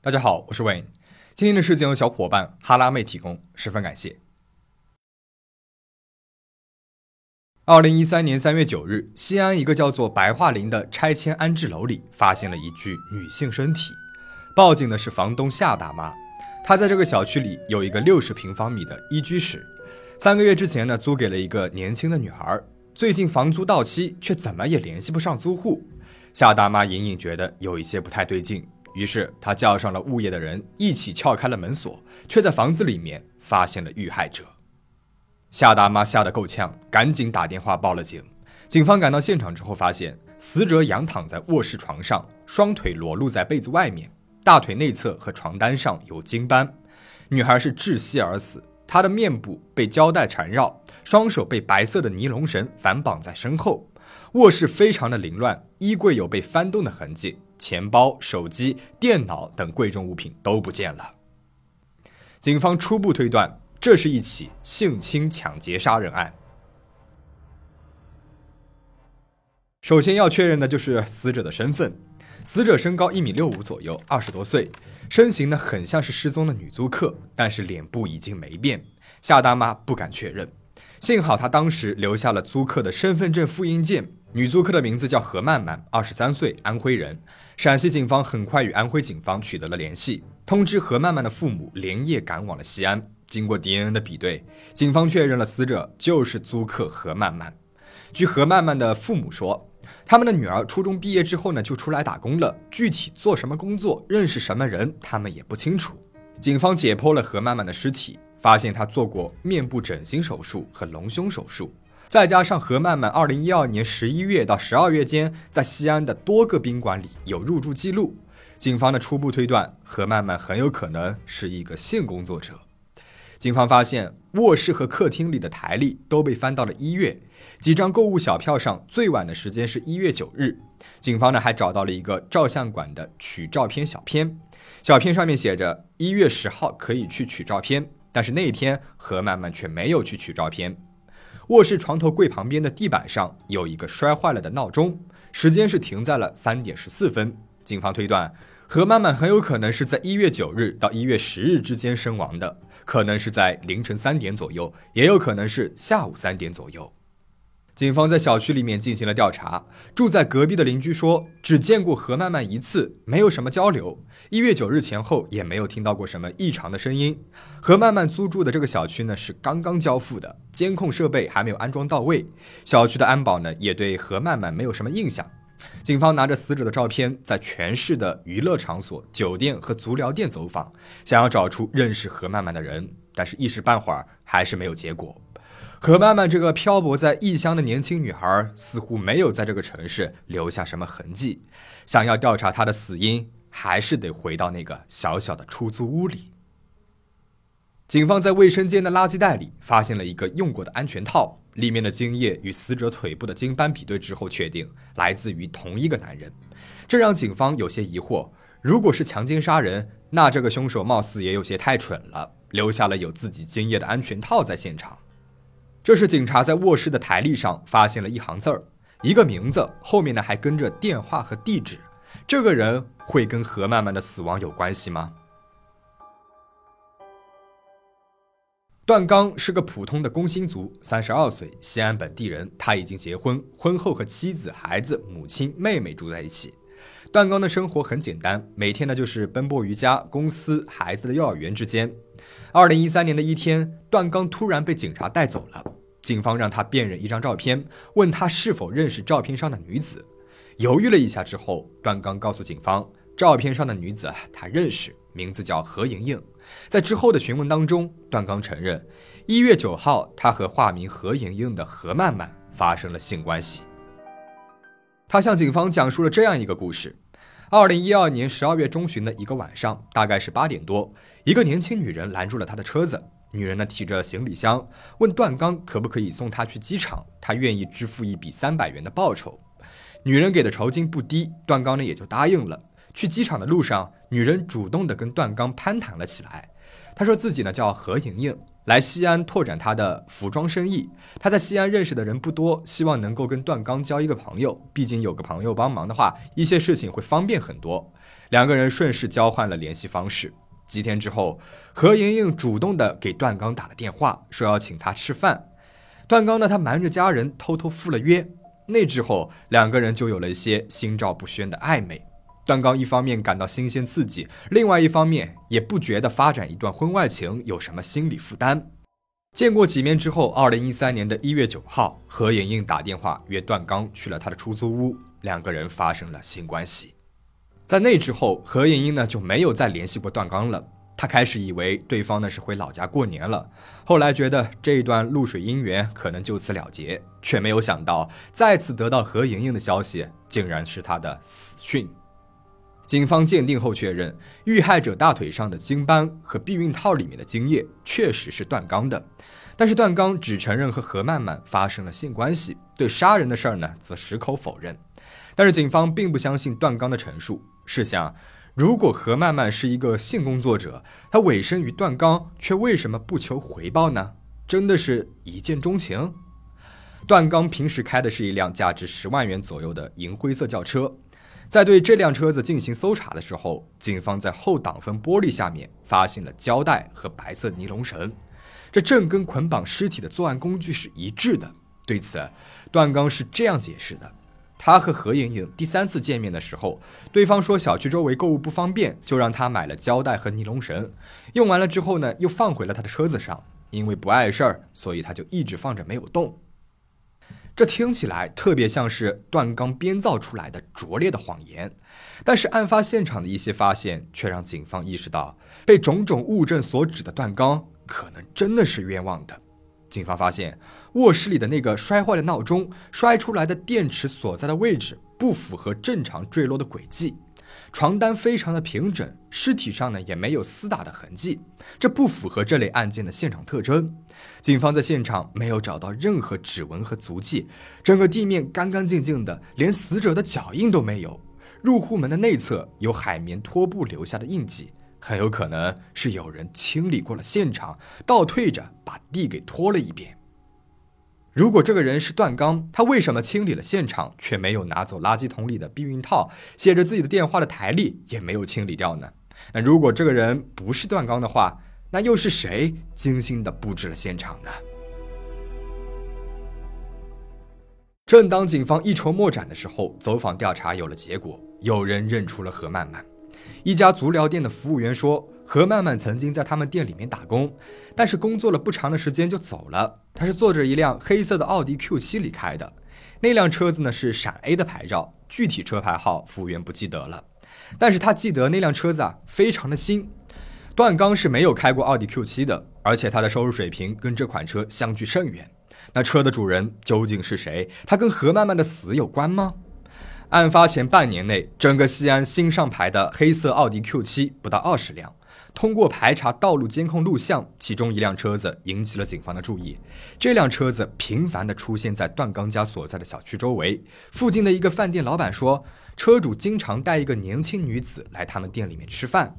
大家好，我是 Wayne。今天的事件由小伙伴哈拉妹提供，十分感谢。二零一三年三月九日，西安一个叫做白桦林的拆迁安置楼里，发现了一具女性身体。报警的是房东夏大妈，她在这个小区里有一个六十平方米的一居室，三个月之前呢，租给了一个年轻的女孩。最近房租到期，却怎么也联系不上租户。夏大妈隐隐觉得有一些不太对劲。于是她叫上了物业的人，一起撬开了门锁，却在房子里面发现了遇害者。夏大妈吓得够呛，赶紧打电话报了警。警方赶到现场之后，发现死者仰躺在卧室床上，双腿裸露在被子外面，大腿内侧和床单上有精斑。女孩是窒息而死，他的面部被胶带缠绕，双手被白色的尼龙绳反绑在身后。卧室非常的凌乱，衣柜有被翻动的痕迹。钱包、手机、电脑等贵重物品都不见了。警方初步推断，这是一起性侵抢劫杀人案。首先要确认的就是死者的身份。死者身高一米六五左右，二十多岁，身形呢很像是失踪的女租客，但是脸部已经没变。夏大妈不敢确认，幸好她当时留下了租客的身份证复印件。女租客的名字叫何曼曼，二十三岁，安徽人。陕西警方很快与安徽警方取得了联系，通知何曼曼的父母连夜赶往了西安。经过 DNA 的比对，警方确认了死者就是租客何曼曼。据何曼曼的父母说，他们的女儿初中毕业之后呢就出来打工了，具体做什么工作、认识什么人，他们也不清楚。警方解剖了何曼曼的尸体，发现她做过面部整形手术和隆胸手术。再加上何曼曼二零一二年十一月到十二月间在西安的多个宾馆里有入住记录，警方的初步推断，何曼曼很有可能是一个性工作者。警方发现卧室和客厅里的台历都被翻到了一月，几张购物小票上最晚的时间是一月九日。警方呢还找到了一个照相馆的取照片小片，小片上面写着一月十号可以去取照片，但是那一天何曼曼却没有去取照片。卧室床头柜旁边的地板上有一个摔坏了的闹钟，时间是停在了三点十四分。警方推断，何曼曼很有可能是在一月九日到一月十日之间身亡的，可能是在凌晨三点左右，也有可能是下午三点左右。警方在小区里面进行了调查，住在隔壁的邻居说，只见过何曼曼一次，没有什么交流。一月九日前后也没有听到过什么异常的声音。何曼曼租住的这个小区呢是刚刚交付的，监控设备还没有安装到位，小区的安保呢也对何曼曼没有什么印象。警方拿着死者的照片，在全市的娱乐场所、酒店和足疗店走访，想要找出认识何曼曼的人，但是一时半会儿还是没有结果。何曼曼这个漂泊在异乡的年轻女孩，似乎没有在这个城市留下什么痕迹。想要调查她的死因，还是得回到那个小小的出租屋里。警方在卫生间的垃圾袋里发现了一个用过的安全套，里面的精液与死者腿部的精斑比对之后，确定来自于同一个男人。这让警方有些疑惑：如果是强奸杀人，那这个凶手貌似也有些太蠢了，留下了有自己精液的安全套在现场。这是警察在卧室的台历上发现了一行字儿，一个名字，后面呢还跟着电话和地址。这个人会跟何曼曼的死亡有关系吗？段刚是个普通的工薪族，三十二岁，西安本地人。他已经结婚，婚后和妻子、孩子、母亲、妹妹住在一起。段刚的生活很简单，每天呢就是奔波于家、公司、孩子的幼儿园之间。二零一三年的一天，段刚突然被警察带走了。警方让他辨认一张照片，问他是否认识照片上的女子。犹豫了一下之后，段刚告诉警方，照片上的女子他认识，名字叫何莹莹。在之后的询问当中，段刚承认，一月九号他和化名何莹莹的何曼曼发生了性关系。他向警方讲述了这样一个故事：二零一二年十二月中旬的一个晚上，大概是八点多，一个年轻女人拦住了他的车子。女人呢提着行李箱，问段刚可不可以送她去机场，她愿意支付一笔三百元的报酬。女人给的酬金不低，段刚呢也就答应了。去机场的路上，女人主动的跟段刚攀谈了起来。她说自己呢叫何莹莹，来西安拓展她的服装生意。她在西安认识的人不多，希望能够跟段刚交一个朋友，毕竟有个朋友帮忙的话，一些事情会方便很多。两个人顺势交换了联系方式。几天之后，何莹莹主动的给段刚打了电话，说要请他吃饭。段刚呢，他瞒着家人偷偷赴了约。那之后，两个人就有了一些心照不宣的暧昧。段刚一方面感到新鲜刺激，另外一方面也不觉得发展一段婚外情有什么心理负担。见过几面之后，二零一三年的一月九号，何莹莹打电话约段刚去了他的出租屋，两个人发生了性关系。在那之后，何莹莹呢就没有再联系过段刚了。她开始以为对方呢是回老家过年了，后来觉得这一段露水姻缘可能就此了结，却没有想到再次得到何莹莹的消息，竟然是她的死讯。警方鉴定后确认，遇害者大腿上的精斑和避孕套里面的精液确实是段刚的，但是段刚只承认和何曼曼发生了性关系，对杀人的事儿呢则矢口否认。但是警方并不相信段刚的陈述。试想，如果何曼曼是一个性工作者，她委身于段刚，却为什么不求回报呢？真的是一见钟情？段刚平时开的是一辆价值十万元左右的银灰色轿车，在对这辆车子进行搜查的时候，警方在后挡风玻璃下面发现了胶带和白色尼龙绳，这正跟捆绑尸体的作案工具是一致的。对此，段刚是这样解释的。他和何莹莹第三次见面的时候，对方说小区周围购物不方便，就让他买了胶带和尼龙绳。用完了之后呢，又放回了他的车子上。因为不碍事儿，所以他就一直放着没有动。这听起来特别像是段刚编造出来的拙劣的谎言，但是案发现场的一些发现却让警方意识到，被种种物证所指的段刚可能真的是冤枉的。警方发现。卧室里的那个摔坏的闹钟，摔出来的电池所在的位置不符合正常坠落的轨迹，床单非常的平整，尸体上呢也没有厮打的痕迹，这不符合这类案件的现场特征。警方在现场没有找到任何指纹和足迹，整个地面干干净净的，连死者的脚印都没有。入户门的内侧有海绵拖布留下的印记，很有可能是有人清理过了现场，倒退着把地给拖了一遍。如果这个人是段刚，他为什么清理了现场，却没有拿走垃圾桶里的避孕套，写着自己的电话的台历也没有清理掉呢？那如果这个人不是段刚的话，那又是谁精心的布置了现场呢？正当警方一筹莫展的时候，走访调查有了结果，有人认出了何曼曼。一家足疗店的服务员说。何曼曼曾经在他们店里面打工，但是工作了不长的时间就走了。他是坐着一辆黑色的奥迪 Q7 离开的，那辆车子呢是陕 A 的牌照，具体车牌号服务员不记得了，但是他记得那辆车子啊非常的新。段刚是没有开过奥迪 Q7 的，而且他的收入水平跟这款车相距甚远。那车的主人究竟是谁？他跟何曼曼的死有关吗？案发前半年内，整个西安新上牌的黑色奥迪 Q7 不到二十辆。通过排查道路监控录像，其中一辆车子引起了警方的注意。这辆车子频繁地出现在段刚家所在的小区周围。附近的一个饭店老板说，车主经常带一个年轻女子来他们店里面吃饭。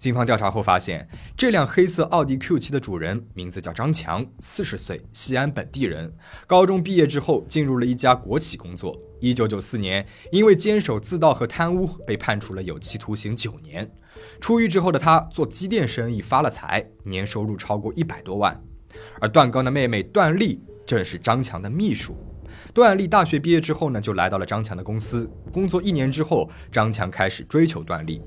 警方调查后发现，这辆黑色奥迪 Q7 的主人名字叫张强，四十岁，西安本地人。高中毕业之后，进入了一家国企工作。一九九四年，因为监守自盗和贪污，被判处了有期徒刑九年。出狱之后的他做机电生意发了财，年收入超过一百多万。而段刚的妹妹段丽正是张强的秘书。段丽大学毕业之后呢，就来到了张强的公司工作。一年之后，张强开始追求段丽，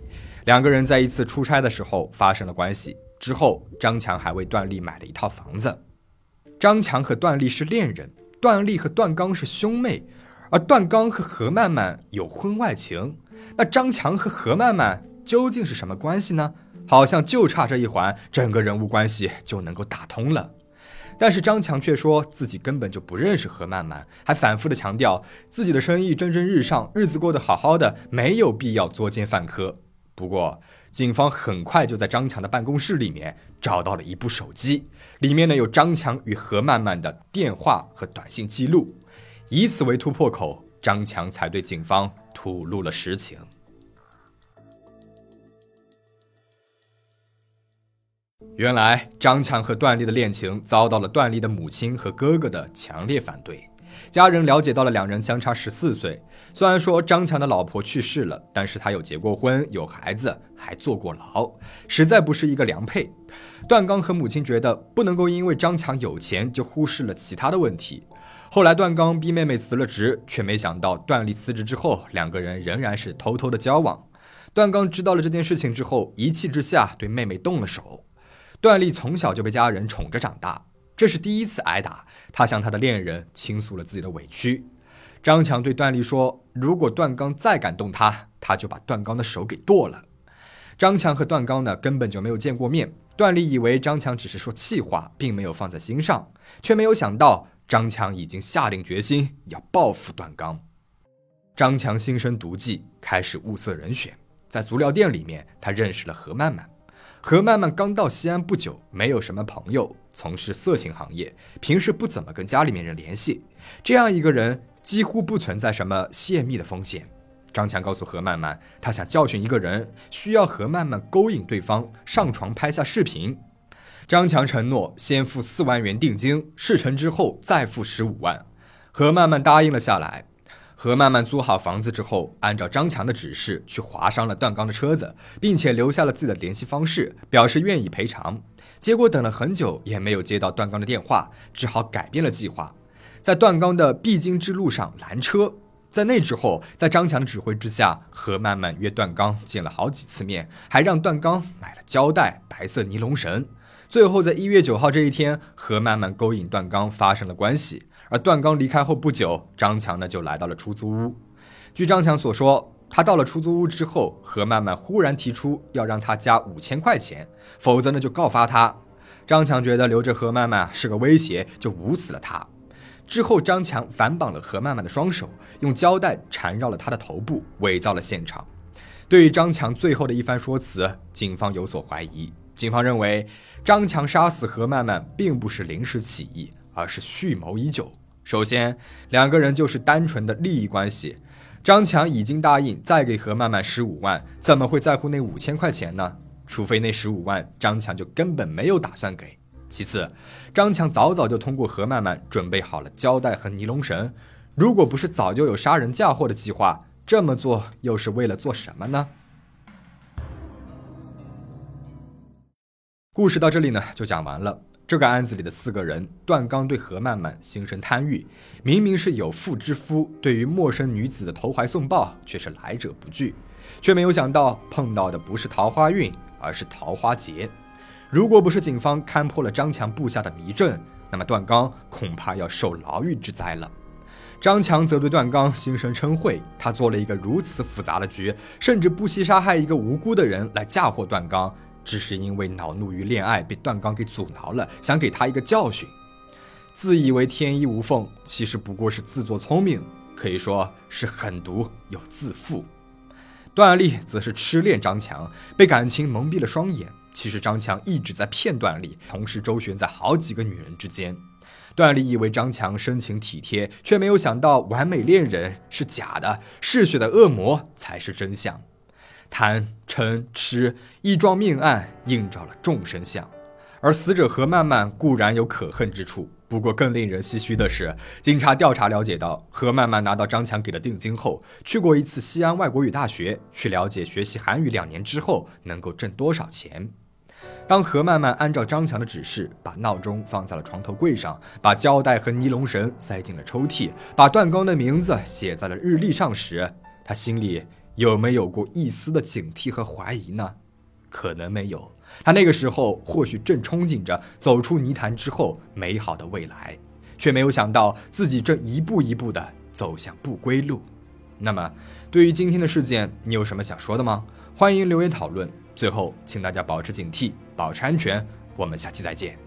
两个人在一次出差的时候发生了关系。之后，张强还为段丽买了一套房子。张强和段丽是恋人，段丽和段刚是兄妹，而段刚和何曼曼有婚外情。那张强和何曼曼？究竟是什么关系呢？好像就差这一环，整个人物关系就能够打通了。但是张强却说自己根本就不认识何曼曼，还反复的强调自己的生意蒸蒸日上，日子过得好好的，没有必要作奸犯科。不过，警方很快就在张强的办公室里面找到了一部手机，里面呢有张强与何曼曼的电话和短信记录，以此为突破口，张强才对警方吐露了实情。原来张强和段丽的恋情遭到了段丽的母亲和哥哥的强烈反对。家人了解到了两人相差十四岁，虽然说张强的老婆去世了，但是他有结过婚，有孩子，还坐过牢，实在不是一个良配。段刚和母亲觉得不能够因为张强有钱就忽视了其他的问题。后来段刚逼妹妹辞了职，却没想到段丽辞职之后，两个人仍然是偷偷的交往。段刚知道了这件事情之后，一气之下对妹妹动了手。段丽从小就被家人宠着长大，这是第一次挨打。他向他的恋人倾诉了自己的委屈。张强对段丽说：“如果段刚再敢动她，他就把段刚的手给剁了。”张强和段刚呢，根本就没有见过面。段丽以为张强只是说气话，并没有放在心上，却没有想到张强已经下定决心要报复段刚。张强心生毒计，开始物色人选。在足疗店里面，他认识了何曼曼。何曼曼刚到西安不久，没有什么朋友，从事色情行业，平时不怎么跟家里面人联系。这样一个人，几乎不存在什么泄密的风险。张强告诉何曼曼，他想教训一个人，需要何曼曼勾引对方上床拍下视频。张强承诺先付四万元定金，事成之后再付十五万。何曼曼答应了下来。何曼曼租好房子之后，按照张强的指示去划伤了段刚的车子，并且留下了自己的联系方式，表示愿意赔偿。结果等了很久也没有接到段刚的电话，只好改变了计划，在段刚的必经之路上拦车。在那之后，在张强的指挥之下，何曼曼约段刚见了好几次面，还让段刚买了胶带、白色尼龙绳。最后在一月九号这一天，何曼曼勾引段刚发生了关系。而段刚离开后不久，张强呢就来到了出租屋。据张强所说，他到了出租屋之后，何曼曼忽然提出要让他加五千块钱，否则呢就告发他。张强觉得留着何曼曼是个威胁，就捂死了他。之后，张强反绑了何曼曼的双手，用胶带缠绕了他的头部，伪造了现场。对于张强最后的一番说辞，警方有所怀疑。警方认为，张强杀死何曼曼并不是临时起意，而是蓄谋已久。首先，两个人就是单纯的利益关系。张强已经答应再给何曼曼十五万，怎么会在乎那五千块钱呢？除非那十五万张强就根本没有打算给。其次，张强早早就通过何曼曼准备好了胶带和尼龙绳，如果不是早就有杀人嫁祸的计划，这么做又是为了做什么呢？故事到这里呢就讲完了。这个案子里的四个人，段刚对何曼曼心生贪欲，明明是有妇之夫，对于陌生女子的投怀送抱却是来者不拒，却没有想到碰到的不是桃花运，而是桃花劫。如果不是警方勘破了张强布下的迷阵，那么段刚恐怕要受牢狱之灾了。张强则对段刚心生嗔恚，他做了一个如此复杂的局，甚至不惜杀害一个无辜的人来嫁祸段刚。只是因为恼怒于恋爱，被段刚给阻挠了，想给他一个教训。自以为天衣无缝，其实不过是自作聪明，可以说是狠毒又自负。段丽则是痴恋张强，被感情蒙蔽了双眼。其实张强一直在骗段丽，同时周旋在好几个女人之间。段丽以为张强深情体贴，却没有想到完美恋人是假的，嗜血的恶魔才是真相。贪嗔痴一桩命案映照了众生相，而死者何曼曼固然有可恨之处，不过更令人唏嘘的是，警察调查了解到，何曼曼拿到张强给的定金后，去过一次西安外国语大学，去了解学习韩语两年之后能够挣多少钱。当何曼曼按照张强的指示，把闹钟放在了床头柜上，把胶带和尼龙绳塞进了抽屉，把段刚的名字写在了日历上时，他心里。有没有过一丝的警惕和怀疑呢？可能没有。他那个时候或许正憧憬着走出泥潭之后美好的未来，却没有想到自己正一步一步的走向不归路。那么，对于今天的事件，你有什么想说的吗？欢迎留言讨论。最后，请大家保持警惕，保持安全。我们下期再见。